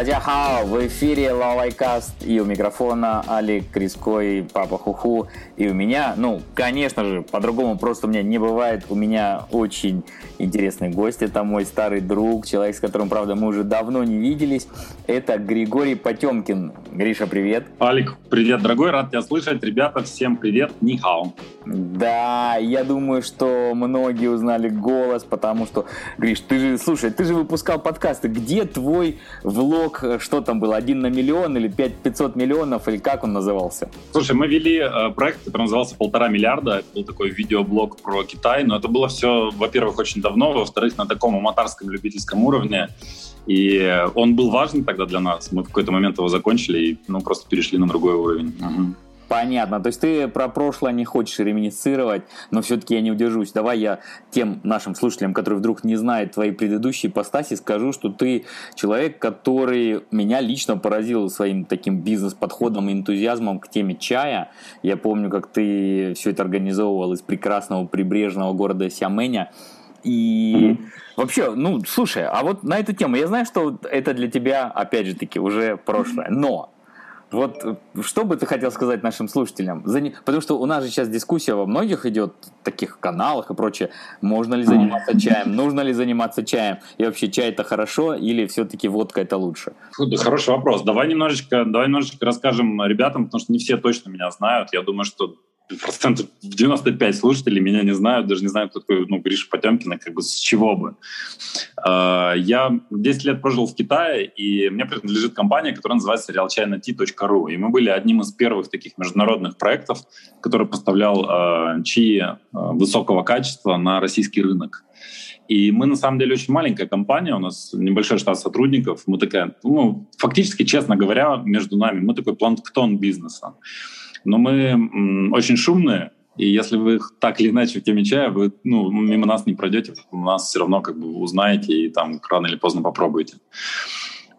Тадяхао, в эфире Лалайкаст. И у микрофона Алик Криской, Папа Хуху. И у меня, ну, конечно же, по-другому просто у меня не бывает, у меня очень интересный гость, это мой старый друг, человек, с которым, правда, мы уже давно не виделись, это Григорий Потемкин. Гриша, привет. Алик, привет, дорогой, рад тебя слышать, ребята, всем привет, нихао. Да, я думаю, что многие узнали голос, потому что, Гриш, ты же, слушай, ты же выпускал подкасты, где твой влог блог, э, что там было, один на миллион или 5, 500 миллионов, или как он назывался? Слушай, мы вели э, проект, который назывался «Полтора миллиарда». Это был такой видеоблог про Китай, но это было все, во-первых, очень давно, во-вторых, на таком аматорском любительском уровне. И он был важен тогда для нас. Мы в какой-то момент его закончили и ну, просто перешли на другой уровень. Угу. Понятно. То есть ты про прошлое не хочешь реминицировать, но все-таки я не удержусь. Давай я тем нашим слушателям, которые вдруг не знают твои предыдущие постаси, скажу, что ты человек, который меня лично поразил своим таким бизнес-подходом и энтузиазмом к теме чая. Я помню, как ты все это организовывал из прекрасного прибрежного города Сяменя. И mm-hmm. вообще, ну, слушай, а вот на эту тему, я знаю, что это для тебя, опять же таки, уже прошлое, но вот э, что бы ты хотел сказать нашим слушателям? Потому что у нас же сейчас дискуссия во многих идет таких каналах и прочее. Можно ли заниматься чаем? Нужно ли заниматься чаем? И вообще чай это хорошо или все-таки водка это лучше? Хороший вопрос. Давай немножечко, давай немножечко расскажем ребятам, потому что не все точно меня знают. Я думаю, что процентов 95 слушателей меня не знают, даже не знают, кто такой ну, Гриша Потемкина, как бы с чего бы. А, я 10 лет прожил в Китае, и мне принадлежит компания, которая называется realchina.ru. И мы были одним из первых таких международных проектов, который поставлял э, чаи э, высокого качества на российский рынок. И мы, на самом деле, очень маленькая компания, у нас небольшой штат сотрудников. Мы такая, ну, фактически, честно говоря, между нами, мы такой планктон бизнеса. Но мы очень шумные, и если вы так или иначе в теме чая, вы ну, мимо нас не пройдете, нас все равно как бы узнаете и там рано или поздно попробуете.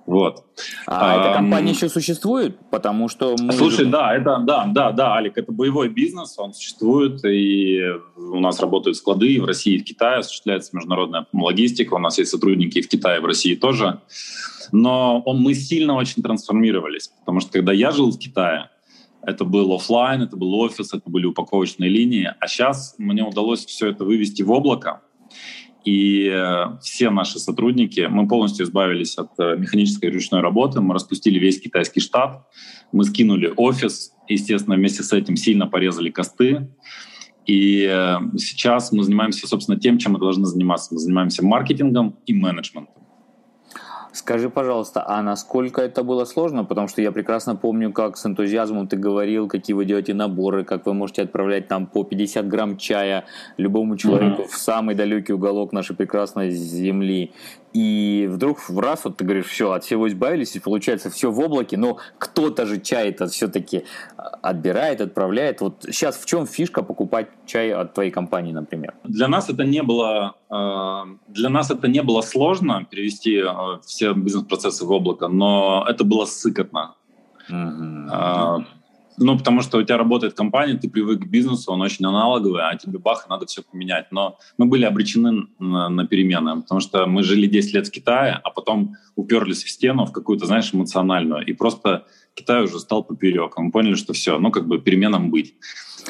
Вот. А, а эта компания еще существует, потому что мы... Слушай, да, это да, да, да, Алик, это боевой бизнес, он существует, и у нас работают склады и в России, и в Китае, осуществляется международная логистика, у нас есть сотрудники и в Китае, и в России тоже. Но он, мы сильно очень трансформировались, потому что когда я жил в Китае, это был офлайн, это был офис, это были упаковочные линии. А сейчас мне удалось все это вывести в облако. И э, все наши сотрудники, мы полностью избавились от э, механической ручной работы, мы распустили весь китайский штат, мы скинули офис, естественно, вместе с этим сильно порезали косты. И э, сейчас мы занимаемся, собственно, тем, чем мы должны заниматься. Мы занимаемся маркетингом и менеджментом. Скажи, пожалуйста, а насколько это было сложно? Потому что я прекрасно помню, как с энтузиазмом ты говорил, какие вы делаете наборы, как вы можете отправлять там по 50 грамм чая любому человеку mm-hmm. в самый далекий уголок нашей прекрасной земли и вдруг в раз вот ты говоришь, все, от всего избавились, и получается все в облаке, но кто-то же чай это все-таки а, отбирает, отправляет. Вот сейчас в чем фишка покупать чай от твоей компании, например? Для нас это не было, а, для нас это не было сложно перевести а, все бизнес-процессы в облако, но это было сыкотно. Mm-hmm. Ну, потому что у тебя работает компания, ты привык к бизнесу, он очень аналоговый, а тебе бах, надо все поменять. Но мы были обречены на, на перемены, потому что мы жили 10 лет в Китае, а потом уперлись в стену, в какую-то, знаешь, эмоциональную. И просто Китай уже стал поперек. Мы поняли, что все, ну, как бы переменам быть.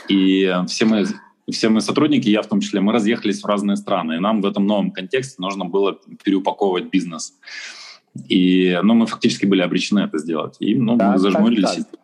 И все мы все мы сотрудники, я в том числе, мы разъехались в разные страны, и нам в этом новом контексте нужно было переупаковывать бизнес. И ну, мы фактически были обречены это сделать. И ну, да, мы зажмурились. Так, так.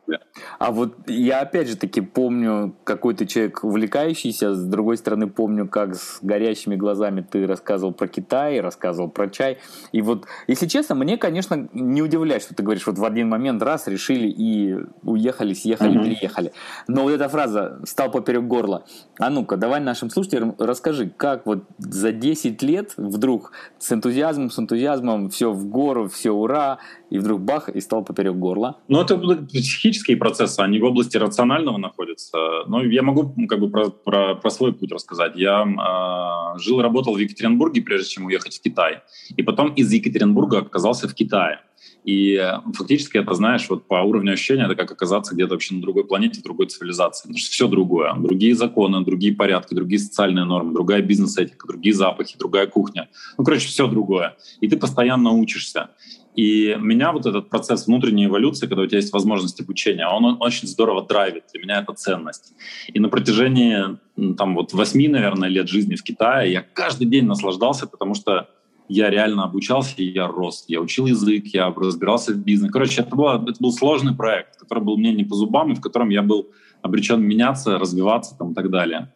А вот я опять же таки помню, какой ты человек увлекающийся, с другой стороны помню, как с горящими глазами ты рассказывал про Китай, рассказывал про чай. И вот, если честно, мне, конечно, не удивляет, что ты говоришь, вот в один момент раз решили и уехали, съехали, mm-hmm. переехали. Но вот эта фраза «стал поперек горла». А ну-ка, давай нашим слушателям расскажи, как вот за 10 лет вдруг с энтузиазмом, с энтузиазмом все в гору, все ура, и вдруг бах, и стал поперек горла. Ну, это психические процессы, они в области рационального находятся. Но я могу как бы про, про, про свой путь рассказать. Я э, жил, работал в Екатеринбурге, прежде чем уехать в Китай. И потом из Екатеринбурга оказался в Китае. И фактически это, знаешь, вот по уровню ощущения, это как оказаться где-то вообще на другой планете, в другой цивилизации. Потому что все другое. Другие законы, другие порядки, другие социальные нормы, другая бизнес-этика, другие запахи, другая кухня. Ну, короче, все другое. И ты постоянно учишься. И меня вот этот процесс внутренней эволюции, когда у тебя есть возможность обучения, он очень здорово драйвит. Для меня это ценность. И на протяжении там вот восьми, наверное, лет жизни в Китае я каждый день наслаждался, потому что я реально обучался, я рос. Я учил язык, я разбирался в бизнесе. Короче, это, было, это был сложный проект, который был мне не по зубам, и в котором я был обречен меняться, развиваться там, и так далее.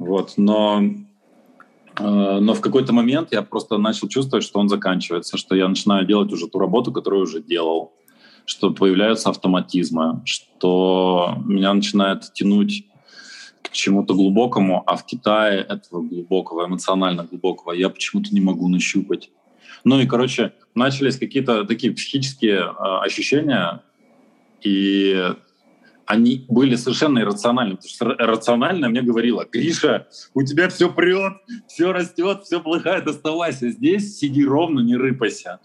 Вот. Но но в какой-то момент я просто начал чувствовать, что он заканчивается, что я начинаю делать уже ту работу, которую уже делал, что появляются автоматизмы, что меня начинает тянуть к чему-то глубокому, а в Китае этого глубокого, эмоционально глубокого я почему-то не могу нащупать. Ну и, короче, начались какие-то такие психические э, ощущения, и они были совершенно иррациональны. Потому что рационально мне говорила, Гриша, у тебя все прет, все растет, все плохает, оставайся здесь, сиди ровно, не рыпайся.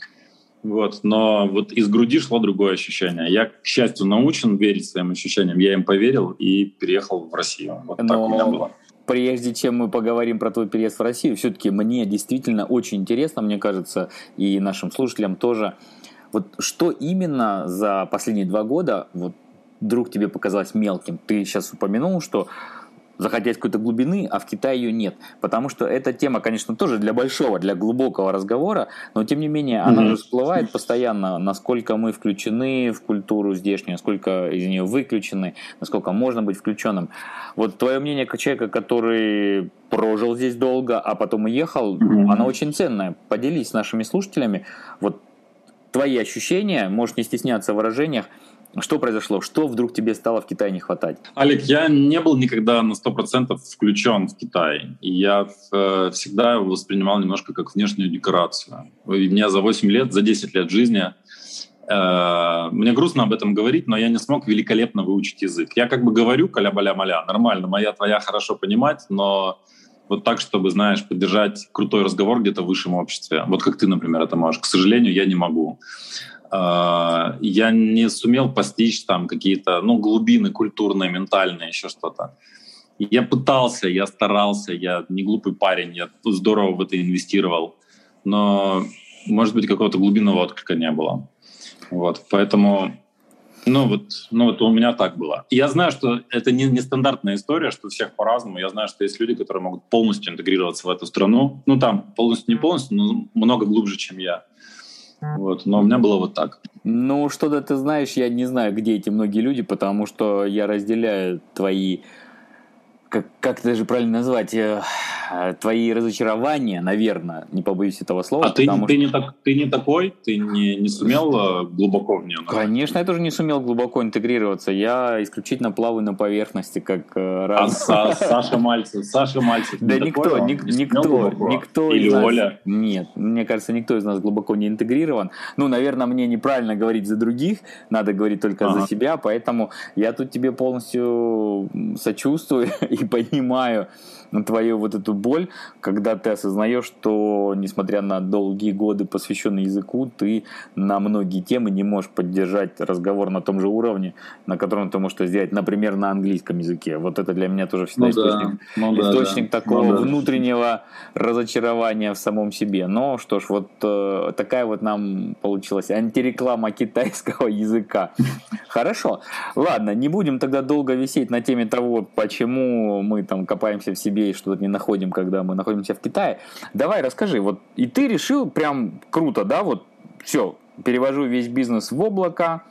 Вот. Но вот из груди шло другое ощущение. Я, к счастью, научен верить своим ощущениям. Я им поверил и переехал в Россию. Вот Но... так у меня было прежде чем мы поговорим про твой переезд в Россию, все-таки мне действительно очень интересно, мне кажется, и нашим слушателям тоже, вот что именно за последние два года вот вдруг тебе показалось мелким. Ты сейчас упомянул, что захотеть какой-то глубины, а в Китае ее нет. Потому что эта тема, конечно, тоже для большого, для глубокого разговора, но тем не менее она mm-hmm. же всплывает постоянно, насколько мы включены в культуру здешнюю, насколько из нее выключены, насколько можно быть включенным. Вот твое мнение как человека, который прожил здесь долго, а потом уехал, mm-hmm. оно очень ценное. Поделись с нашими слушателями. Вот твои ощущения, можешь не стесняться в выражениях, что произошло? Что вдруг тебе стало в Китае не хватать? Олег, я не был никогда на 100% включен в Китай. И я э, всегда его воспринимал немножко как внешнюю декорацию. И мне за 8 лет, за 10 лет жизни э, мне грустно об этом говорить, но я не смог великолепно выучить язык. Я как бы говорю каля-баля-маля, нормально, моя твоя хорошо понимать, но вот так, чтобы, знаешь, поддержать крутой разговор где-то в высшем обществе. Вот как ты, например, это можешь. К сожалению, я не могу. А, я не сумел постичь там какие-то ну, глубины культурные, ментальные, еще что-то. Я пытался, я старался, я не глупый парень, я здорово в это инвестировал, но, может быть, какого-то глубинного отклика не было. Вот, поэтому, ну вот, ну вот у меня так было. Я знаю, что это не, не стандартная история, что у всех по-разному. Я знаю, что есть люди, которые могут полностью интегрироваться в эту страну. Ну там полностью не полностью, но много глубже, чем я. Вот, но у меня было вот так. Ну, что-то ты знаешь, я не знаю, где эти многие люди, потому что я разделяю твои как, как даже правильно назвать, э, твои разочарования, наверное, не побоюсь этого слова. А ты, что... ты, не так, ты не такой? Ты не, не сумел э, глубоко в нее? Конечно, я тоже не сумел глубоко интегрироваться. Я исключительно плаваю на поверхности, как э, раз. А Саша Мальцев? Саша Мальцев Да никто, никто, никто Или. Оля? Нет, мне кажется, никто из нас глубоко не интегрирован. Ну, наверное, мне неправильно говорить за других, надо говорить только за себя, поэтому я тут тебе полностью сочувствую и понимаю твою вот эту боль, когда ты осознаешь, что, несмотря на долгие годы, посвященные языку, ты на многие темы не можешь поддержать разговор на том же уровне, на котором ты можешь это сделать, например, на английском языке. Вот это для меня тоже всегда ну, источник, да. Ну, источник да, такого ну, внутреннего разочарования в самом себе. Но что ж, вот э, такая вот нам получилась антиреклама китайского языка. Хорошо. Ладно, не будем тогда долго висеть на теме того, почему мы там копаемся в себе себе и что-то не находим, когда мы находимся в Китае. Давай расскажи, вот и ты решил прям круто, да, вот все, перевожу весь бизнес в облако,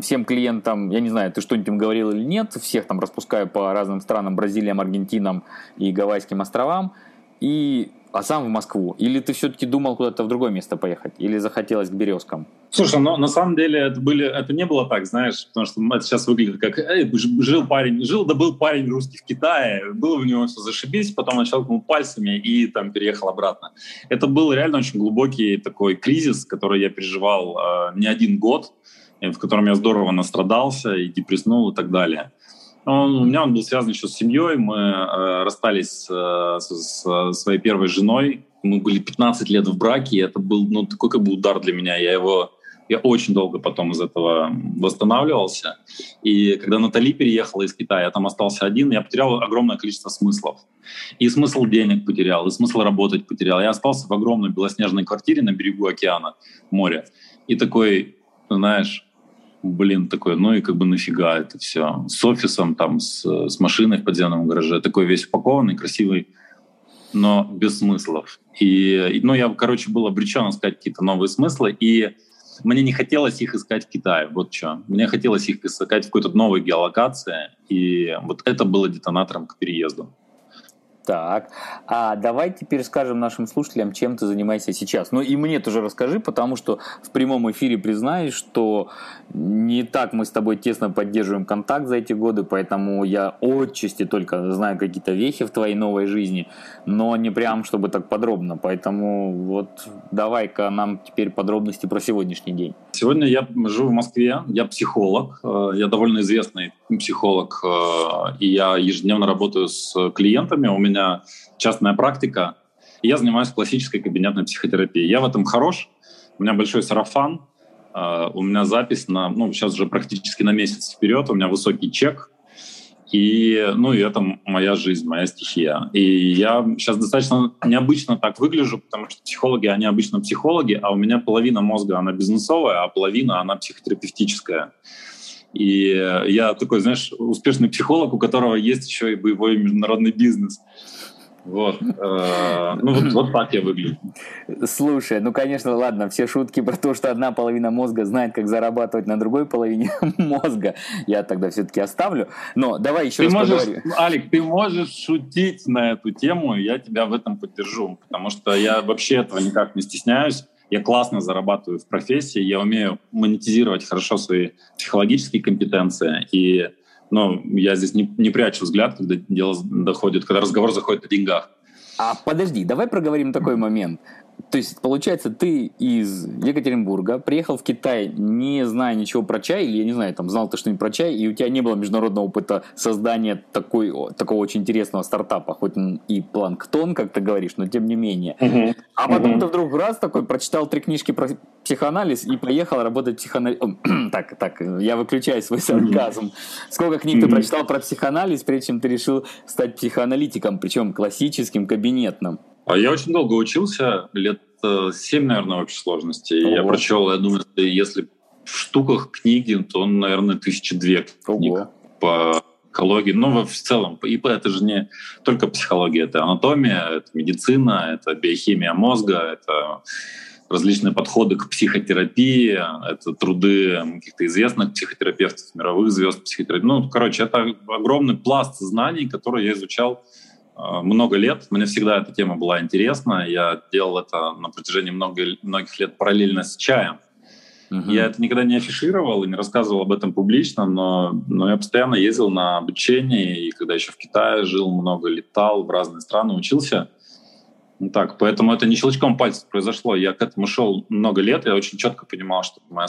всем клиентам, я не знаю, ты что-нибудь им говорил или нет, всех там распускаю по разным странам, Бразилиям, Аргентинам и Гавайским островам, и а сам в Москву? Или ты все-таки думал куда-то в другое место поехать? Или захотелось к Березкам? Слушай, ну на самом деле это, были, это не было так, знаешь, потому что это сейчас выглядит как Эй, жил парень, жил да был парень русский в Китае, было у него все зашибись, потом начал щелкнул пальцами и там переехал обратно. Это был реально очень глубокий такой кризис, который я переживал э, не один год, в котором я здорово настрадался и депресснул и так далее. Он, у меня он был связан еще с семьей. Мы э, расстались э, с, с своей первой женой. Мы были 15 лет в браке, и это был ну, такой как бы удар для меня. Я его я очень долго потом из этого восстанавливался. И когда Натали переехала из Китая, я там остался один, я потерял огромное количество смыслов. И смысл денег потерял, и смысл работать потерял. Я остался в огромной белоснежной квартире на берегу океана, моря. и такой, знаешь, блин, такой, ну и как бы нафига это все. С офисом, там, с, с машиной в подземном гараже, такой весь упакованный, красивый, но без смыслов. И, ну, я, короче, был обречен искать какие-то новые смыслы, и мне не хотелось их искать в Китае, вот что. Мне хотелось их искать в какой-то новой геолокации, и вот это было детонатором к переезду. Так, а давай теперь скажем нашим слушателям, чем ты занимаешься сейчас. Ну и мне тоже расскажи, потому что в прямом эфире признаюсь, что не так мы с тобой тесно поддерживаем контакт за эти годы, поэтому я отчасти только знаю какие-то вехи в твоей новой жизни, но не прям чтобы так подробно. Поэтому вот давай-ка нам теперь подробности про сегодняшний день. Сегодня я живу в Москве, я психолог, э, я довольно известный психолог, э, и я ежедневно работаю с клиентами. У меня частная практика, и я занимаюсь классической кабинетной психотерапией. Я в этом хорош, у меня большой сарафан, э, у меня запись на, ну, сейчас уже практически на месяц вперед, у меня высокий чек, и, ну, и это моя жизнь, моя стихия. И я сейчас достаточно необычно так выгляжу, потому что психологи, они обычно психологи, а у меня половина мозга, она бизнесовая, а половина, она психотерапевтическая. И я такой, знаешь, успешный психолог, у которого есть еще и боевой международный бизнес. Вот. Э, ну, вот, вот так я выгляжу. Слушай, ну, конечно, ладно, все шутки про то, что одна половина мозга знает, как зарабатывать на другой половине мозга, я тогда все-таки оставлю. Но давай еще ты раз можешь, поговорим. Алик, ты можешь шутить на эту тему, я тебя в этом поддержу, потому что я вообще этого никак не стесняюсь я классно зарабатываю в профессии, я умею монетизировать хорошо свои психологические компетенции, и ну, я здесь не, не прячу взгляд, когда дело доходит, когда разговор заходит о деньгах. А подожди, давай проговорим такой момент. То есть, получается, ты из Екатеринбурга приехал в Китай, не зная ничего про чай, или, я не знаю, там, знал ты что-нибудь про чай, и у тебя не было международного опыта создания такой, такого очень интересного стартапа, хоть он и планктон, как ты говоришь, но тем не менее. Uh-huh. А потом uh-huh. ты вдруг раз такой прочитал три книжки про психоанализ и поехал работать психоанализ. так, так, я выключаю свой сарказм. Uh-huh. Сколько книг ты прочитал про психоанализ, прежде чем ты решил стать психоаналитиком, причем классическим, кабинетным? А я очень долго учился, лет э, семь, наверное, в общей сложности. Ого. Я прочел, я думаю, если в штуках книги, то, наверное, тысячи две книг Ого. по экологии. Ну, в целом, и это же не только психология, это анатомия, это медицина, это биохимия мозга, это различные подходы к психотерапии, это труды каких-то известных психотерапевтов, мировых звезд психотерапии. Ну, короче, это огромный пласт знаний, который я изучал Э, много лет. Мне всегда эта тема была интересна. Я делал это на протяжении много, многих лет параллельно с чаем. Uh-huh. Я это никогда не афишировал и не рассказывал об этом публично, но, но я постоянно ездил на обучение, и когда еще в Китае жил, много летал в разные страны, учился. Ну, так, поэтому это не щелчком пальцев произошло. Я к этому шел много лет, я очень четко понимал, что моя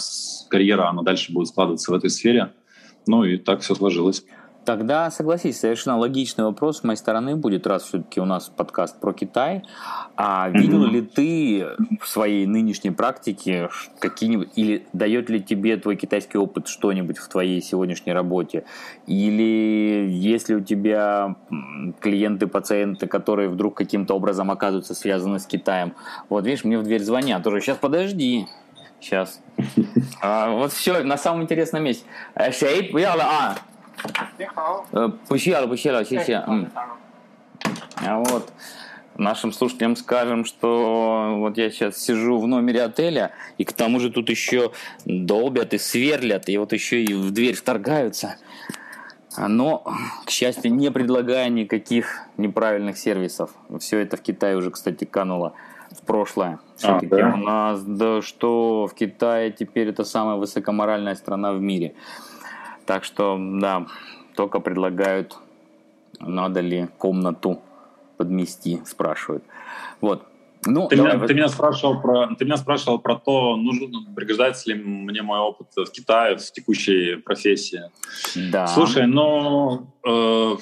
карьера, она дальше будет складываться в этой сфере. Ну и так все сложилось. Тогда согласись, совершенно логичный вопрос с моей стороны будет, раз все-таки у нас подкаст про Китай. А видел ли ты в своей нынешней практике какие-нибудь, или дает ли тебе твой китайский опыт что-нибудь в твоей сегодняшней работе? Или есть ли у тебя клиенты, пациенты, которые вдруг каким-то образом оказываются связаны с Китаем? Вот видишь, мне в дверь звонят, уже сейчас подожди, Сейчас. А, вот все, на самом интересном месте. Шейп, а, 你好。呃，不需要了，不需要了，谢谢。嗯。А вот нашим слушателям скажем, что вот я сейчас сижу в номере отеля, и к тому же тут еще долбят и сверлят, и вот еще и в дверь вторгаются. Но, к счастью, не предлагая никаких неправильных сервисов. Все это в Китае уже, кстати, кануло в прошлое. Все-таки а, да? у нас, да, что в Китае теперь это самая высокоморальная страна в мире. Так что, да, только предлагают, надо ли комнату подмести, спрашивают. Вот. Ну, ты, давай, меня, ты, меня спрашивал про, ты меня спрашивал про то, нужно, пригождается ли мне мой опыт в Китае в текущей профессии. Да. Слушай, ну, э,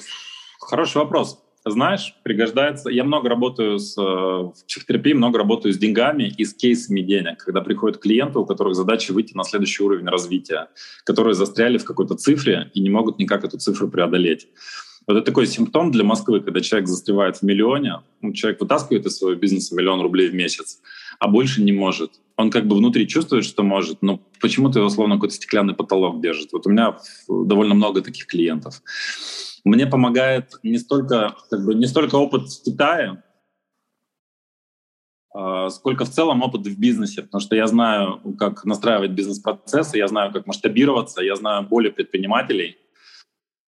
хороший вопрос знаешь, пригождается. Я много работаю с, э, в психотерапии, много работаю с деньгами и с кейсами денег, когда приходят клиенты, у которых задача выйти на следующий уровень развития, которые застряли в какой-то цифре и не могут никак эту цифру преодолеть. Вот это такой симптом для Москвы, когда человек застревает в миллионе, ну, человек вытаскивает из своего бизнеса миллион рублей в месяц, а больше не может. он как бы внутри чувствует, что может, но почему-то его словно какой-то стеклянный потолок держит. Вот у меня довольно много таких клиентов. Мне помогает не столько, как бы, не столько опыт в Китае, а, сколько в целом опыт в бизнесе, потому что я знаю, как настраивать бизнес-процессы, я знаю, как масштабироваться, я знаю боли предпринимателей,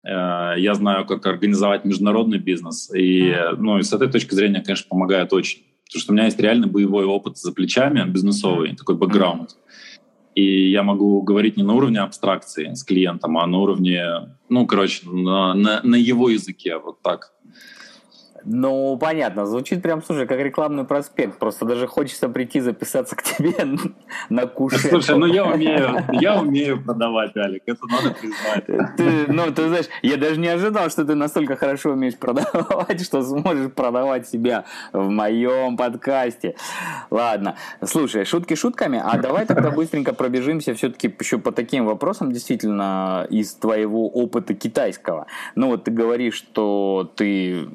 э, я знаю, как организовать международный бизнес. И, ну, и с этой точки зрения, конечно, помогает очень. Потому что у меня есть реально боевой опыт за плечами, бизнесовый, такой бэкграунд. И я могу говорить не на уровне абстракции с клиентом, а на уровне, ну, короче, на, на, на его языке, вот так. Ну, понятно, звучит прям, слушай, как рекламный проспект. Просто даже хочется прийти записаться к тебе на кушет. Слушай, ну я умею, я умею продавать, Алик, это надо признать. Ты, ну, ты знаешь, я даже не ожидал, что ты настолько хорошо умеешь продавать, что сможешь продавать себя в моем подкасте. Ладно, слушай, шутки шутками, а давай тогда быстренько пробежимся все-таки еще по таким вопросам, действительно, из твоего опыта китайского. Ну, вот ты говоришь, что ты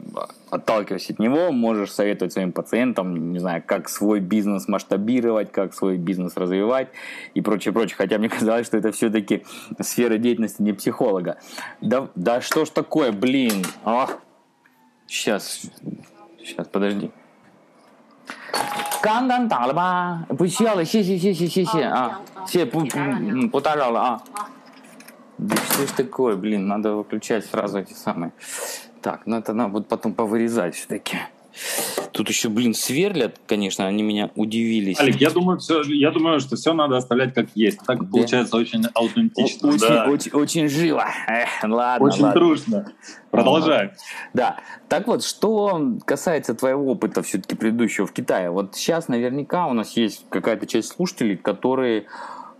отталкиваясь от него, можешь советовать своим пациентам, не знаю, как свой бизнес масштабировать, как свой бизнес развивать и прочее, прочее. Хотя мне казалось, что это все-таки сфера деятельности не психолога. Да, да что ж такое, блин. Ах. Сейчас, сейчас, подожди. 刚刚打了吧？不需要了，谢谢谢谢谢谢啊，谢谢不不嗯不打扰了啊。Да что ж такое, блин, надо выключать сразу эти самые. Так, ну это надо будет потом повырезать все-таки. Тут еще, блин, сверлят, конечно, они меня удивились. Алик, я думаю, все, я думаю, что все надо оставлять как есть. Так да. получается очень аутентично. Очень, да. очень, очень живо. Эх, ладно, очень ладно. дружно. Продолжаем. Да. Так вот, что касается твоего опыта все-таки предыдущего в Китае. Вот сейчас наверняка у нас есть какая-то часть слушателей, которые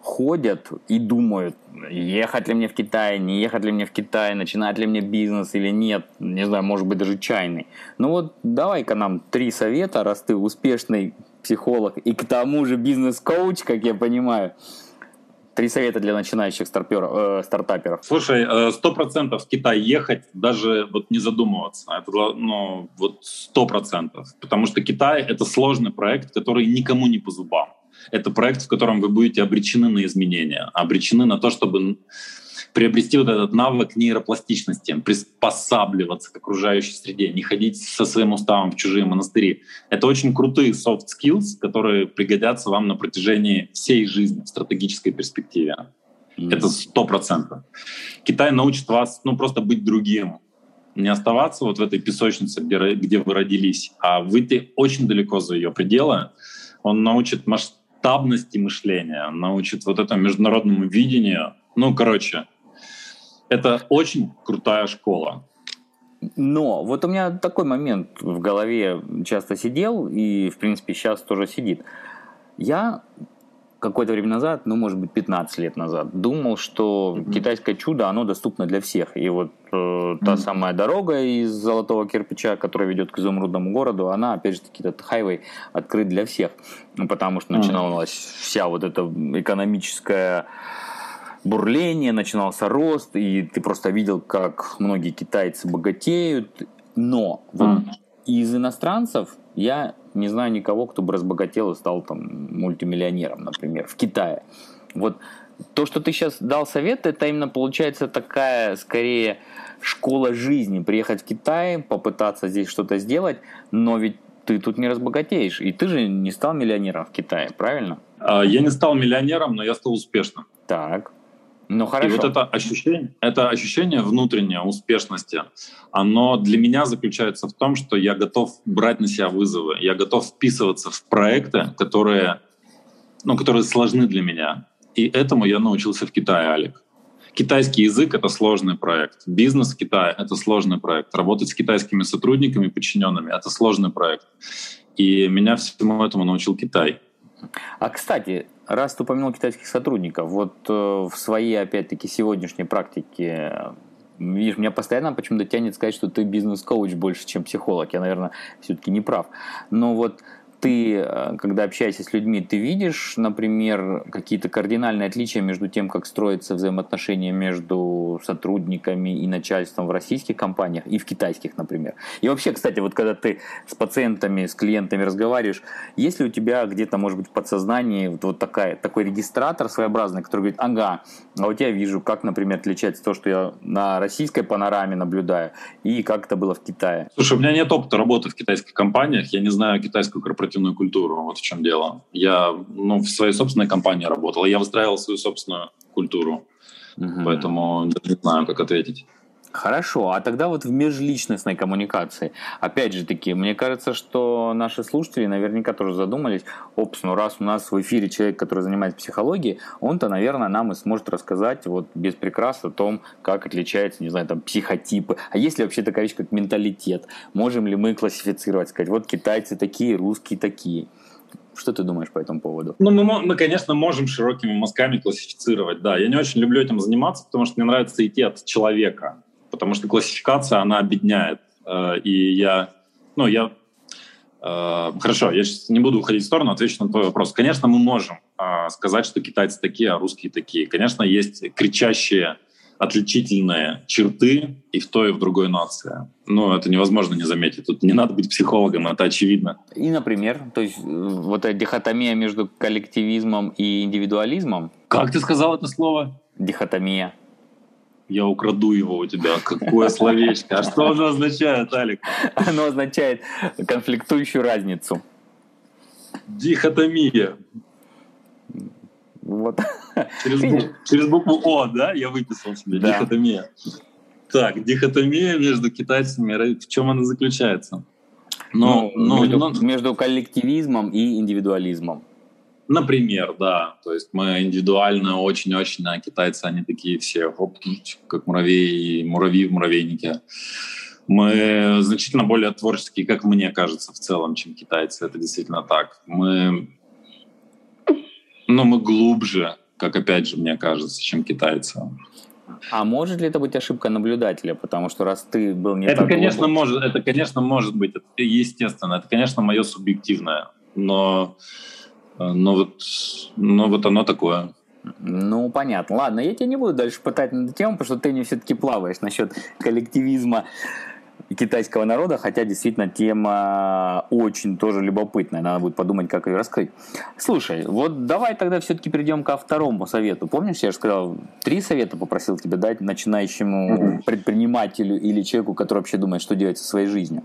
ходят и думают, ехать ли мне в Китай, не ехать ли мне в Китай, начинать ли мне бизнес или нет, не знаю, может быть даже чайный. Ну вот давай-ка нам три совета, раз ты успешный психолог и к тому же бизнес-коуч, как я понимаю. Три совета для начинающих старперов, э, стартаперов. Слушай, э, сто процентов в Китай ехать, даже вот не задумываться. Это ну, вот сто процентов. Потому что Китай — это сложный проект, который никому не по зубам это проект, в котором вы будете обречены на изменения, обречены на то, чтобы приобрести вот этот навык нейропластичности, приспосабливаться к окружающей среде, не ходить со своим уставом в чужие монастыри. Это очень крутые soft skills, которые пригодятся вам на протяжении всей жизни в стратегической перспективе. Mm. Это сто процентов. Китай научит вас ну, просто быть другим, не оставаться вот в этой песочнице, где, где вы родились, а выйти очень далеко за ее пределы. Он научит масштаб масштабности мышления, научит вот этому международному видению. Ну, короче, это очень крутая школа. Но вот у меня такой момент в голове часто сидел, и, в принципе, сейчас тоже сидит. Я какое-то время назад, ну, может быть, 15 лет назад, думал, что mm-hmm. китайское чудо, оно доступно для всех. И вот э, mm-hmm. та самая дорога из золотого кирпича, которая ведет к изумрудному городу, она, опять же таки, этот хайвей открыт для всех. Ну, потому что начиналась вся вот эта экономическая бурление, начинался рост, и ты просто видел, как многие китайцы богатеют. Но вот mm. из иностранцев я не знаю никого, кто бы разбогател и стал там мультимиллионером, например, в Китае. Вот то, что ты сейчас дал совет, это именно получается такая, скорее, школа жизни. Приехать в Китай, попытаться здесь что-то сделать, но ведь ты тут не разбогатеешь. И ты же не стал миллионером в Китае, правильно? А, я не стал миллионером, но я стал успешным. Так. Ну хорошо. И вот это ощущение, это ощущение внутренней успешности, оно для меня заключается в том, что я готов брать на себя вызовы, я готов вписываться в проекты, которые, ну, которые сложны для меня. И этому я научился в Китае, Алик. Китайский язык — это сложный проект. Бизнес в Китае — это сложный проект. Работать с китайскими сотрудниками, подчиненными — это сложный проект. И меня всему этому научил Китай. А, кстати, раз ты упомянул китайских сотрудников, вот э, в своей, опять-таки, сегодняшней практике, видишь, меня постоянно почему-то тянет сказать, что ты бизнес-коуч больше, чем психолог. Я, наверное, все-таки не прав. Но вот ты, э, когда общаешься с людьми, ты видишь, например, какие-то кардинальные отличия между тем, как строятся взаимоотношения между сотрудниками и начальством в российских компаниях и в китайских, например? И вообще, кстати, вот когда ты с пациентами, с клиентами разговариваешь, есть ли у тебя где-то, может быть, в подсознании вот, такая, такой регистратор своеобразный, который говорит, ага, а вот я вижу, как, например, отличается то, что я на российской панораме наблюдаю, и как это было в Китае? Слушай, у меня нет опыта работы в китайских компаниях, я не знаю китайскую корпоративную культуру, вот в чем дело. Я ну, в своей собственной компании работал, я выстраивал свою собственную культуру, угу. поэтому не знаю, как ответить. Хорошо, а тогда вот в межличностной коммуникации, опять же таки, мне кажется, что наши слушатели наверняка тоже задумались, опс, ну раз у нас в эфире человек, который занимается психологией, он-то, наверное, нам и сможет рассказать вот без прикрас о том, как отличаются, не знаю, там, психотипы. А есть ли вообще такая вещь, как менталитет? Можем ли мы классифицировать, сказать, вот китайцы такие, русские такие? Что ты думаешь по этому поводу? Ну, мы, мы, конечно, можем широкими мазками классифицировать, да. Я не очень люблю этим заниматься, потому что мне нравится идти от человека потому что классификация, она объединяет. Э, и я, ну, я, э, хорошо, я сейчас не буду уходить в сторону, отвечу на твой вопрос. Конечно, мы можем э, сказать, что китайцы такие, а русские такие. Конечно, есть кричащие отличительные черты и в той, и в другой нации. Но это невозможно не заметить. Тут не надо быть психологом, это очевидно. И, например, то есть вот эта дихотомия между коллективизмом и индивидуализмом. Как ты сказал это слово? Дихотомия я украду его у тебя. Какое словечко. А что оно означает, Алик? Оно означает конфликтующую разницу. Дихотомия. Вот. Через, букву, через букву О, да, я выписал себе. Да. Дихотомия. Так, дихотомия между китайцами, в чем она заключается? Но, ну, но, между, но... между коллективизмом и индивидуализмом. Например, да. То есть мы индивидуально очень-очень, а китайцы, они такие все, оп, как муравей, муравьи в муравейнике. Мы значительно более творческие, как мне кажется, в целом, чем китайцы. Это действительно так. Мы, ну, мы глубже, как опять же мне кажется, чем китайцы. А может ли это быть ошибка наблюдателя? Потому что раз ты был не это, конечно, глубок... может, это, конечно, может быть. Это естественно. Это, конечно, мое субъективное. Но но вот, но вот оно такое. Ну, понятно. Ладно, я тебя не буду дальше пытать на эту тему, потому что ты не все-таки плаваешь насчет коллективизма китайского народа, хотя действительно тема очень тоже любопытная. Надо будет подумать, как ее раскрыть. Слушай, вот давай тогда все-таки перейдем ко второму совету. Помнишь, я же сказал, три совета попросил тебе дать начинающему предпринимателю или человеку, который вообще думает, что делать со своей жизнью.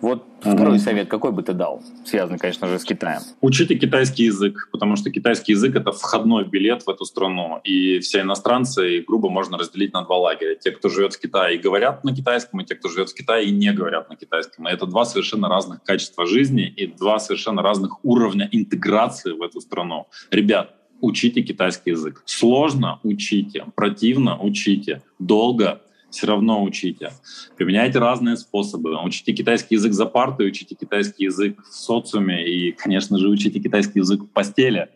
Вот второй совет какой бы ты дал? Связанный, конечно же, с Китаем. Учите китайский язык, потому что китайский язык — это входной билет в эту страну. И все иностранцы, грубо можно разделить на два лагеря. Те, кто живет в Китае и говорят на китайском, и те, кто живет в Китае и не говорят на китайском. И это два совершенно разных качества жизни и два совершенно разных уровня интеграции в эту страну. Ребят, учите китайский язык. Сложно — учите, противно — учите, долго все равно учите. Применяйте разные способы. Учите китайский язык за партой, учите китайский язык в социуме и, конечно же, учите китайский язык в постели.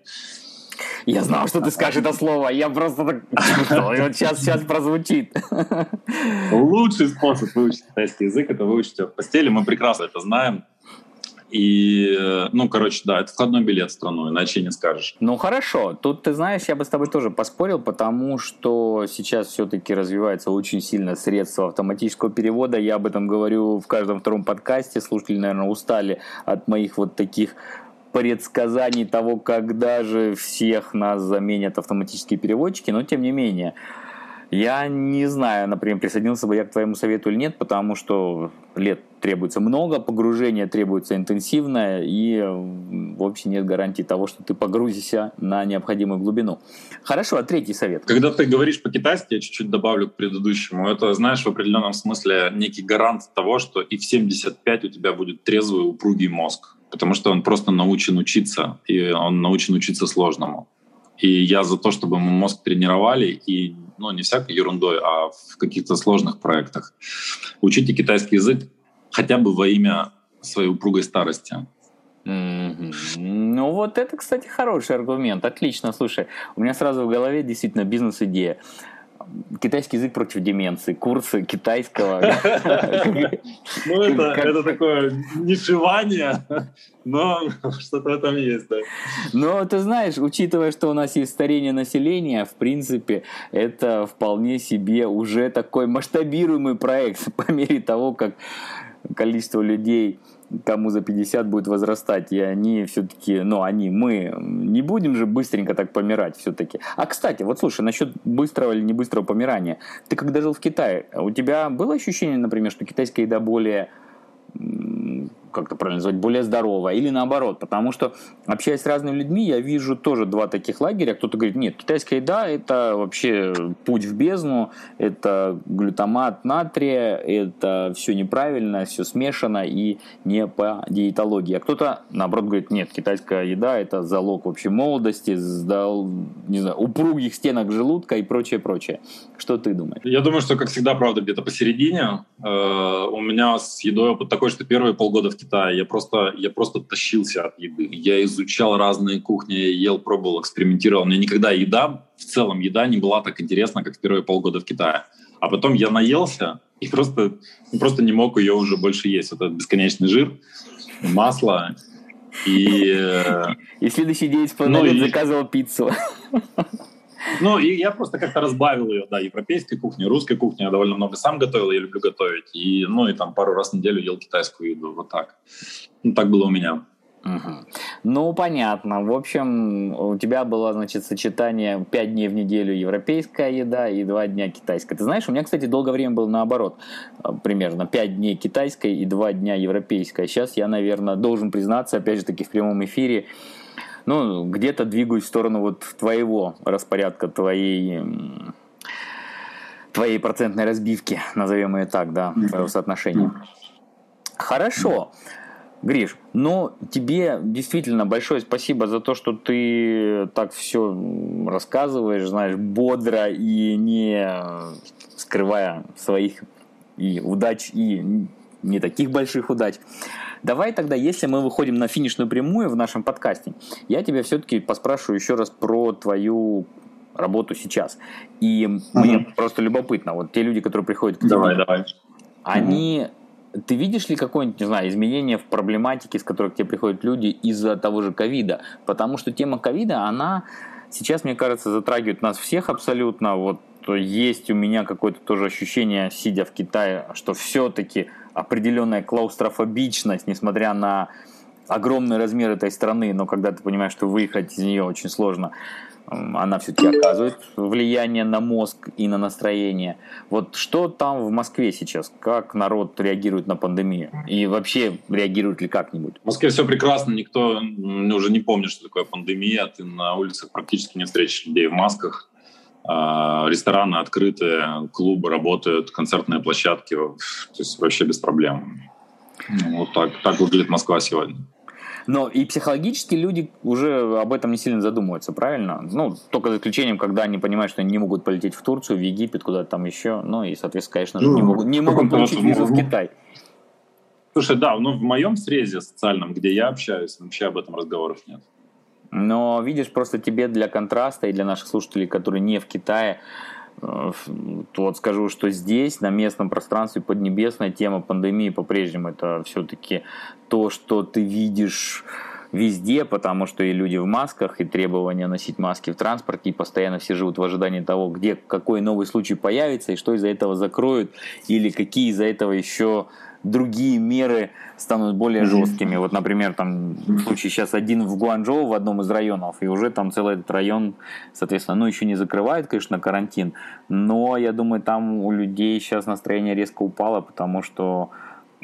Я знал, что ты скажешь это слово. Я просто так... Вот сейчас, сейчас прозвучит. Лучший способ выучить китайский язык — это выучить его в постели. Мы прекрасно это знаем. И, ну, короче, да, это входной билет в страну, иначе не скажешь. Ну, хорошо. Тут, ты знаешь, я бы с тобой тоже поспорил, потому что сейчас все-таки развивается очень сильно средство автоматического перевода. Я об этом говорю в каждом втором подкасте. Слушатели, наверное, устали от моих вот таких предсказаний того, когда же всех нас заменят автоматические переводчики, но тем не менее. Я не знаю, например, присоединился бы я к твоему совету или нет, потому что лет требуется много, погружение требуется интенсивное, и вообще нет гарантии того, что ты погрузишься на необходимую глубину. Хорошо, а третий совет? Когда ты говоришь по-китайски, я чуть-чуть добавлю к предыдущему, это, знаешь, в определенном смысле некий гарант того, что и в 75 у тебя будет трезвый, упругий мозг потому что он просто научен учиться, и он научен учиться сложному. И я за то, чтобы мы мозг тренировали, и ну, не всякой ерундой, а в каких-то сложных проектах. Учите китайский язык хотя бы во имя своей упругой старости. Mm-hmm. Ну вот это, кстати, хороший аргумент. Отлично, слушай. У меня сразу в голове действительно бизнес-идея. Китайский язык против деменции, курсы китайского. Ну, это такое нишевание, но что-то в этом есть, да. Но ты знаешь, учитывая, что у нас есть старение населения, в принципе, это вполне себе уже такой масштабируемый проект по мере того, как количество людей кому за 50 будет возрастать, и они все-таки, ну, они, мы, не будем же быстренько так помирать все-таки. А, кстати, вот слушай, насчет быстрого или не быстрого помирания. Ты когда жил в Китае, у тебя было ощущение, например, что китайская еда более как это правильно назвать, более здоровая, или наоборот, потому что, общаясь с разными людьми, я вижу тоже два таких лагеря, кто-то говорит, нет, китайская еда – это вообще путь в бездну, это глютамат натрия, это все неправильно, все смешано и не по диетологии, а кто-то, наоборот, говорит, нет, китайская еда – это залог вообще молодости, сдал, не знаю, упругих стенок желудка и прочее, прочее. Что ты думаешь? Я думаю, что, как всегда, правда, где-то посередине. Э, у меня с едой опыт такой, что первые полгода в Китае я просто, я просто тащился от еды. Я изучал разные кухни, ел, пробовал, экспериментировал. Мне никогда еда, в целом еда не была так интересна, как в первые полгода в Китае. А потом я наелся и просто, просто не мог ее уже больше есть. Это бесконечный жир, масло и... Э, и следующий день ну, и... заказывал пиццу. Ну, и я просто как-то разбавил ее, да, европейской кухни, русской кухни. Я довольно много сам готовил, я люблю готовить. И, ну, и там пару раз в неделю ел китайскую еду, вот так. Ну, так было у меня. Угу. Ну, понятно. В общем, у тебя было, значит, сочетание 5 дней в неделю европейская еда и 2 дня китайская. Ты знаешь, у меня, кстати, долгое время было наоборот. Э, примерно 5 дней китайской и 2 дня европейской. Сейчас я, наверное, должен признаться, опять же таки, в прямом эфире, ну, где-то двигаюсь в сторону вот твоего распорядка, твоей твоей процентной разбивки, назовем ее так, да, твоего соотношения. Хорошо. Гриш, ну тебе действительно большое спасибо за то, что ты так все рассказываешь, знаешь, бодро и не скрывая своих и удач, и не таких больших удач. Давай тогда, если мы выходим на финишную прямую в нашем подкасте, я тебя все-таки поспрашиваю еще раз про твою работу сейчас. И угу. мне просто любопытно, вот те люди, которые приходят к тебе, давай, давай. они ты видишь ли какое-нибудь, не знаю, изменение в проблематике, с которой к тебе приходят люди из-за того же ковида? Потому что тема ковида, она сейчас, мне кажется, затрагивает нас всех абсолютно. Вот есть у меня какое-то тоже ощущение, сидя в Китае, что все-таки определенная клаустрофобичность, несмотря на огромный размер этой страны, но когда ты понимаешь, что выехать из нее очень сложно, она все-таки оказывает влияние на мозг и на настроение. Вот что там в Москве сейчас? Как народ реагирует на пандемию? И вообще реагирует ли как-нибудь? В Москве все прекрасно, никто уже не помнит, что такое пандемия. Ты на улицах практически не встретишь людей в масках. А, рестораны открыты, клубы работают, концертные площадки, то есть вообще без проблем. Ну, вот так, так выглядит Москва сегодня. Но и психологически люди уже об этом не сильно задумываются, правильно? Ну, только за исключением, когда они понимают, что они не могут полететь в Турцию, в Египет, куда-то там еще. Ну и, соответственно, конечно же, ну, не могут, не могут получить визу в Китай. Слушай, да, ну в моем срезе социальном, где я общаюсь, вообще об этом разговоров нет. Но видишь, просто тебе для контраста и для наших слушателей, которые не в Китае, э, вот скажу, что здесь, на местном пространстве поднебесная тема пандемии по-прежнему это все-таки то, что ты видишь везде, потому что и люди в масках, и требования носить маски в транспорте, и постоянно все живут в ожидании того, где какой новый случай появится, и что из-за этого закроют, или какие из-за этого еще другие меры станут более жесткими. Вот, например, там в случае сейчас один в Гуанчжоу в одном из районов, и уже там целый этот район, соответственно, ну еще не закрывают, конечно, карантин, но я думаю, там у людей сейчас настроение резко упало, потому что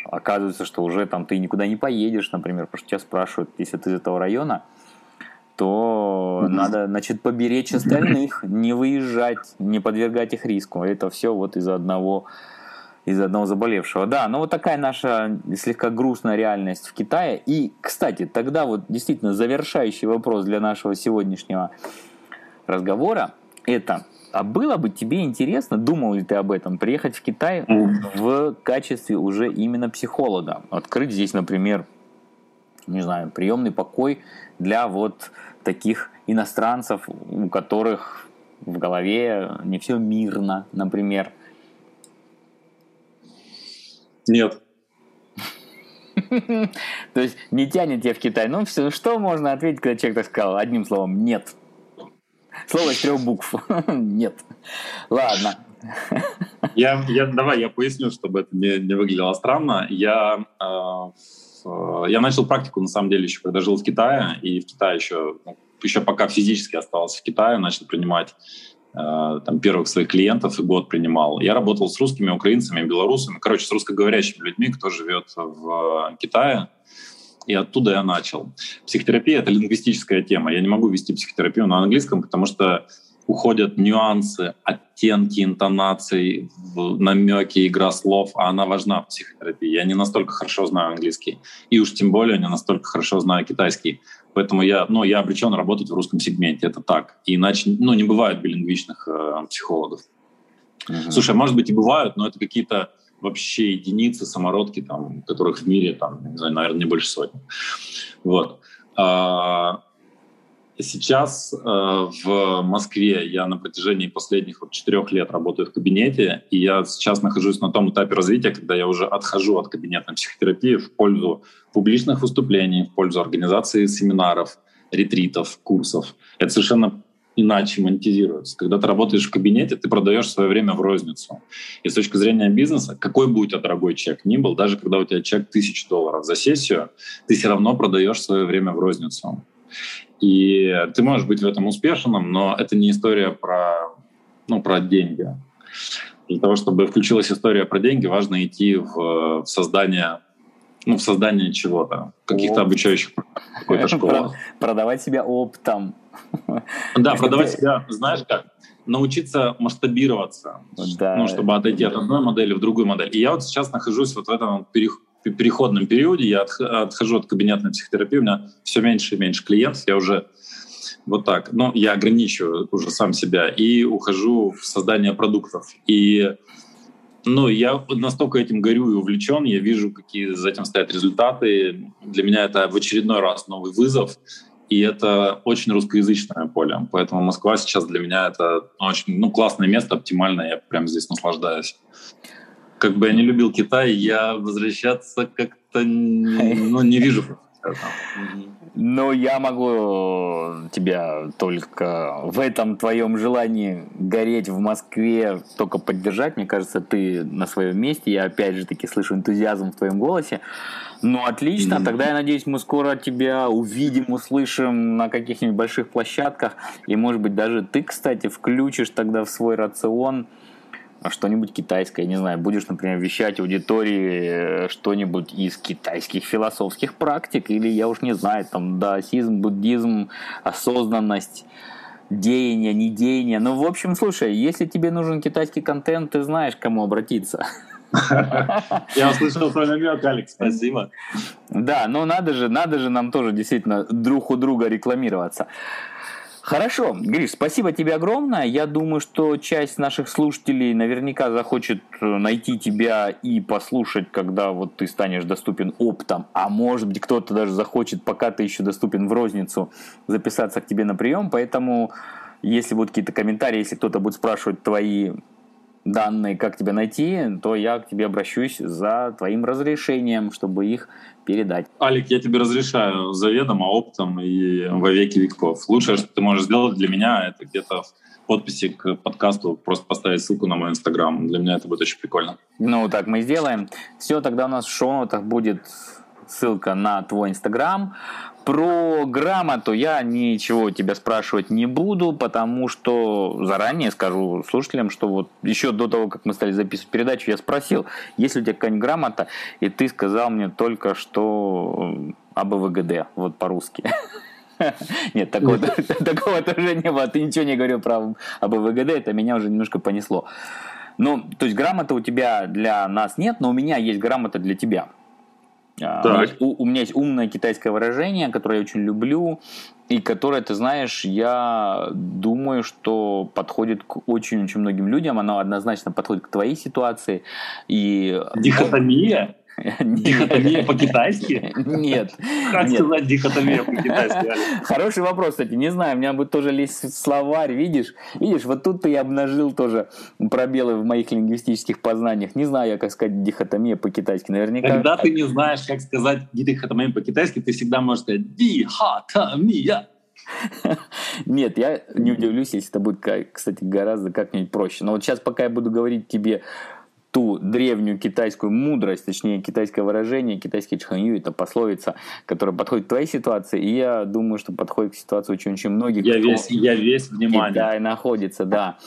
оказывается, что уже там ты никуда не поедешь, например, потому что тебя спрашивают, если ты из этого района, то надо, значит, поберечь остальных, не выезжать, не подвергать их риску. Это все вот из-за одного из одного заболевшего. Да, но вот такая наша слегка грустная реальность в Китае. И, кстати, тогда вот действительно завершающий вопрос для нашего сегодняшнего разговора – это а было бы тебе интересно, думал ли ты об этом, приехать в Китай в качестве уже именно психолога? Открыть здесь, например, не знаю, приемный покой для вот таких иностранцев, у которых в голове не все мирно, например? Нет. То есть не тянет тебя в Китай. Ну, все, что можно ответить, когда человек так сказал? Одним словом, нет. Слово из трех букв. Нет. Ладно. Я, я, давай я поясню, чтобы это не, не выглядело странно. Я, э, я начал практику, на самом деле, еще когда жил в Китае, и в Китае еще, ну, еще пока физически оставался в Китае, начал принимать там, первых своих клиентов и год принимал. Я работал с русскими, украинцами, белорусами, короче, с русскоговорящими людьми, кто живет в Китае и оттуда я начал. Психотерапия — это лингвистическая тема. Я не могу вести психотерапию на английском, потому что уходят нюансы, оттенки, интонации, намеки, игра слов, а она важна в психотерапии. Я не настолько хорошо знаю английский, и уж тем более не настолько хорошо знаю китайский. Поэтому я, ну, я обречен работать в русском сегменте, это так. И иначе, ну, не бывает билингвичных э, психологов. Mm-hmm. Слушай, может быть и бывают, но это какие-то вообще единицы, самородки, там, которых в мире, там, не знаю, наверное, не больше сотни. Вот. А, сейчас э, в Москве я на протяжении последних вот, четырех лет работаю в кабинете, и я сейчас нахожусь на том этапе развития, когда я уже отхожу от кабинетной психотерапии в пользу публичных выступлений, в пользу организации семинаров, ретритов, курсов. Это совершенно иначе монетизируется. Когда ты работаешь в кабинете, ты продаешь свое время в розницу. И с точки зрения бизнеса, какой бы у тебя дорогой чек ни был, даже когда у тебя чек тысяч долларов за сессию, ты все равно продаешь свое время в розницу. И ты можешь быть в этом успешным, но это не история про, ну, про деньги. Для того, чтобы включилась история про деньги, важно идти в, в создание ну, в создание чего-то, каких-то обучающих какой-то школы. Продавать себя оптом. Да, продавать себя, знаешь как, научиться масштабироваться, да. ну, чтобы отойти от одной модели в другую модель. И я вот сейчас нахожусь вот в этом переходном периоде, я отхожу от кабинетной психотерапии, у меня все меньше и меньше клиентов, я уже вот так, ну, я ограничиваю уже сам себя и ухожу в создание продуктов. И ну, я настолько этим горю и увлечен, я вижу, какие за этим стоят результаты. Для меня это в очередной раз новый вызов, и это очень русскоязычное поле. Поэтому Москва сейчас для меня это очень ну, классное место, оптимальное, я прямо здесь наслаждаюсь. Как бы я не любил Китай, я возвращаться как-то ну, не вижу. Ну, я могу тебя только в этом твоем желании гореть в Москве только поддержать. Мне кажется, ты на своем месте. Я опять же таки слышу энтузиазм в твоем голосе. Ну, отлично. Mm-hmm. Тогда я надеюсь, мы скоро тебя увидим, услышим на каких-нибудь больших площадках. И, может быть, даже ты, кстати, включишь тогда в свой рацион что-нибудь китайское, не знаю, будешь, например, вещать аудитории э, что-нибудь из китайских философских практик, или я уж не знаю, там, даосизм, буддизм, осознанность, деяние, не деяние. Ну, в общем, слушай, если тебе нужен китайский контент, ты знаешь, к кому обратиться. Я услышал твой намек, Алекс, спасибо. Да, но надо же, надо же нам тоже действительно друг у друга рекламироваться. Хорошо, Гриш, спасибо тебе огромное. Я думаю, что часть наших слушателей наверняка захочет э, найти тебя и послушать, когда вот ты станешь доступен оптом. А может быть, кто-то даже захочет, пока ты еще доступен в розницу, записаться к тебе на прием. Поэтому, если будут какие-то комментарии, если кто-то будет спрашивать твои данные, как тебя найти, то я к тебе обращусь за твоим разрешением, чтобы их передать. Алик, я тебе разрешаю заведомо, оптом и во веки веков. Лучшее, что ты можешь сделать для меня, это где-то в подписи к подкасту просто поставить ссылку на мой инстаграм. Для меня это будет очень прикольно. Ну, так мы сделаем. Все, тогда у нас в шоу-нотах будет ссылка на твой инстаграм. Про грамоту я ничего тебя спрашивать не буду, потому что заранее скажу слушателям, что вот еще до того, как мы стали записывать передачу, я спросил, есть ли у тебя какая-нибудь грамота, и ты сказал мне только, что АБВГД, вот по-русски. Нет, такого, такого тоже не было. Ты ничего не говорил про АБВГД, это меня уже немножко понесло. Ну, то есть грамоты у тебя для нас нет, но у меня есть грамота для тебя. А, так. У, у меня есть умное китайское выражение, которое я очень люблю, и которое, ты знаешь, я думаю, что подходит к очень-очень многим людям. Оно однозначно подходит к твоей ситуации. И... Дихотомия? Дихотомия по-китайски? Нет. Как сказать дихотомия по-китайски, Хороший вопрос, кстати. Не знаю, у меня будет тоже лезть словарь, видишь? Видишь, вот тут ты обнажил тоже пробелы в моих лингвистических познаниях. Не знаю я, как сказать дихотомия по-китайски. Наверняка... Когда ты не знаешь, как сказать дихотомия по-китайски, ты всегда можешь сказать дихотомия. Нет, я не удивлюсь, если это будет, кстати, гораздо как-нибудь проще. Но вот сейчас, пока я буду говорить тебе ту древнюю китайскую мудрость, точнее китайское выражение, китайский чханью, это пословица, которая подходит к твоей ситуации, и я думаю, что подходит к ситуации очень-очень многих. Я весь, я весь внимание. Китай находится, да.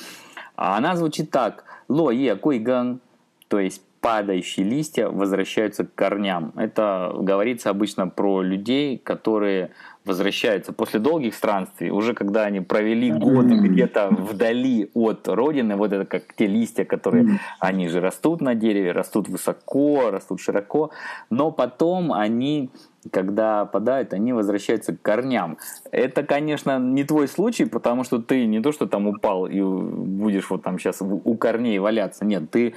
А она звучит так. Ло е куй ган, то есть падающие листья возвращаются к корням. Это говорится обычно про людей, которые возвращаются после долгих странствий, уже когда они провели годы где-то вдали от родины, вот это как те листья, которые, они же растут на дереве, растут высоко, растут широко, но потом они когда падают, они возвращаются к корням. Это, конечно, не твой случай, потому что ты не то, что там упал и будешь вот там сейчас у корней валяться. Нет, ты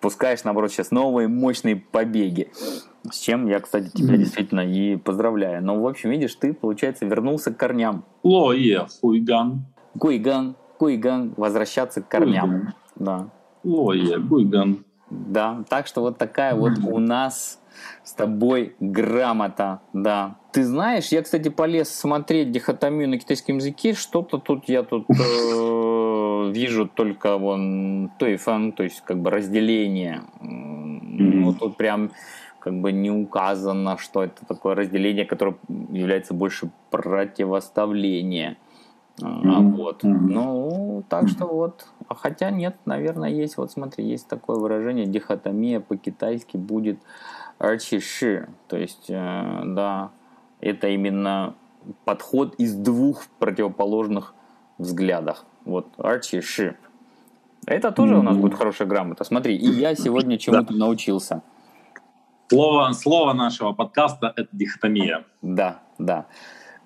пускаешь, наоборот, сейчас новые мощные побеги. С чем я, кстати, тебя mm-hmm. действительно и поздравляю. Но, в общем, видишь, ты, получается, вернулся к корням. Лое, хуйган. Гуйган, гуйган, возвращаться к корням. Гуйган. Да. Лое, гуйган. Да, так что вот такая вот у нас с тобой грамота, да. Ты знаешь, я, кстати, полез смотреть дихотомию на китайском языке, что-то тут я тут э, вижу только вон тойфан, то есть как бы разделение. Mm-hmm. Вот тут прям как бы не указано, что это такое разделение, которое является больше противоставление. Mm-hmm. Вот. Ну, так что вот. А хотя нет, наверное, есть. Вот смотри, есть такое выражение дихотомия по-китайски будет арчиши. То есть, э, да, это именно подход из двух противоположных взглядов. Вот, арчиши. Это тоже mm-hmm. у нас будет хорошая грамота. Смотри, и я сегодня чему-то научился. Слово, слово нашего подкаста — это дихотомия. Да, да.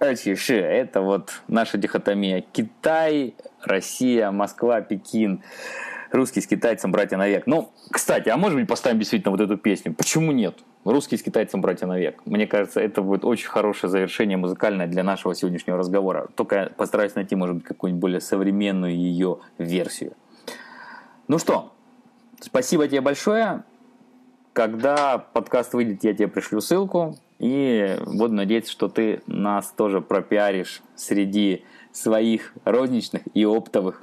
Эчиши — это вот наша дихотомия. Китай, Россия, Москва, Пекин. Русский с китайцем братья навек. Ну, кстати, а может быть поставим действительно вот эту песню? Почему нет? Русский с китайцем братья навек. Мне кажется, это будет очень хорошее завершение музыкальное для нашего сегодняшнего разговора. Только я постараюсь найти, может быть, какую-нибудь более современную ее версию. Ну что, спасибо тебе большое. Когда подкаст выйдет, я тебе пришлю ссылку. И буду надеяться, что ты нас тоже пропиаришь среди своих розничных и оптовых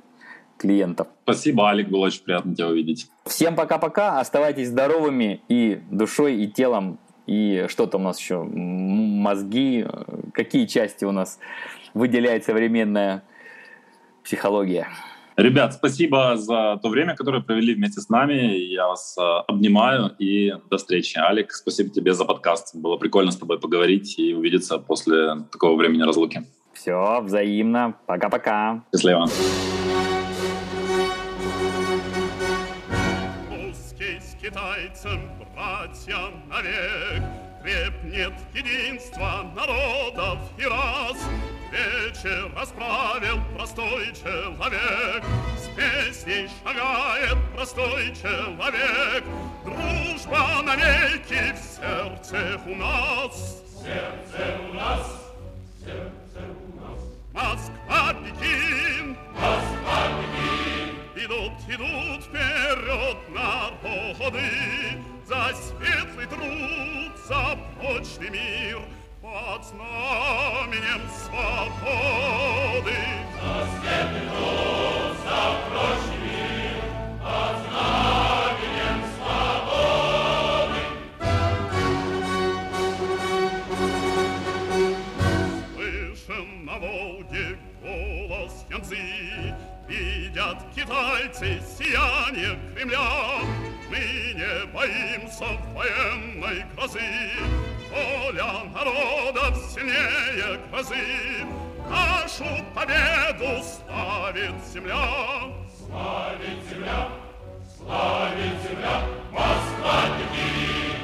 клиентов. Спасибо, Алик, было очень приятно тебя увидеть. Всем пока-пока, оставайтесь здоровыми и душой, и телом, и что там у нас еще, мозги, какие части у нас выделяет современная психология. Ребят, спасибо за то время, которое провели вместе с нами. Я вас э, обнимаю и до встречи. Алик, спасибо тебе за подкаст. Было прикольно с тобой поговорить и увидеться после такого времени разлуки. Все, взаимно. Пока-пока. Счастливо. Русский с китайцем, братья навек, Крепнет единство народов и рас, Вечер расправил простой человек, С песней шагает простой человек. Дружба навеки в сердце у нас. Сердце у нас, сердце у нас. Москва, Пекин, Москва, Пекин. Идут, идут вперед народы, За светлый труд, за прочный мир — под знаменем свободы. За светлый труд, за прочный мир, под знаменем свободы. Слышен на Волге голос Янцзы, Видят китайцы сияние Кремля, Мы не боимся военной грозы, Воля народов сильнее грозы, Нашу победу славит земля. Славит земля, славит земля, Москва, Пекин,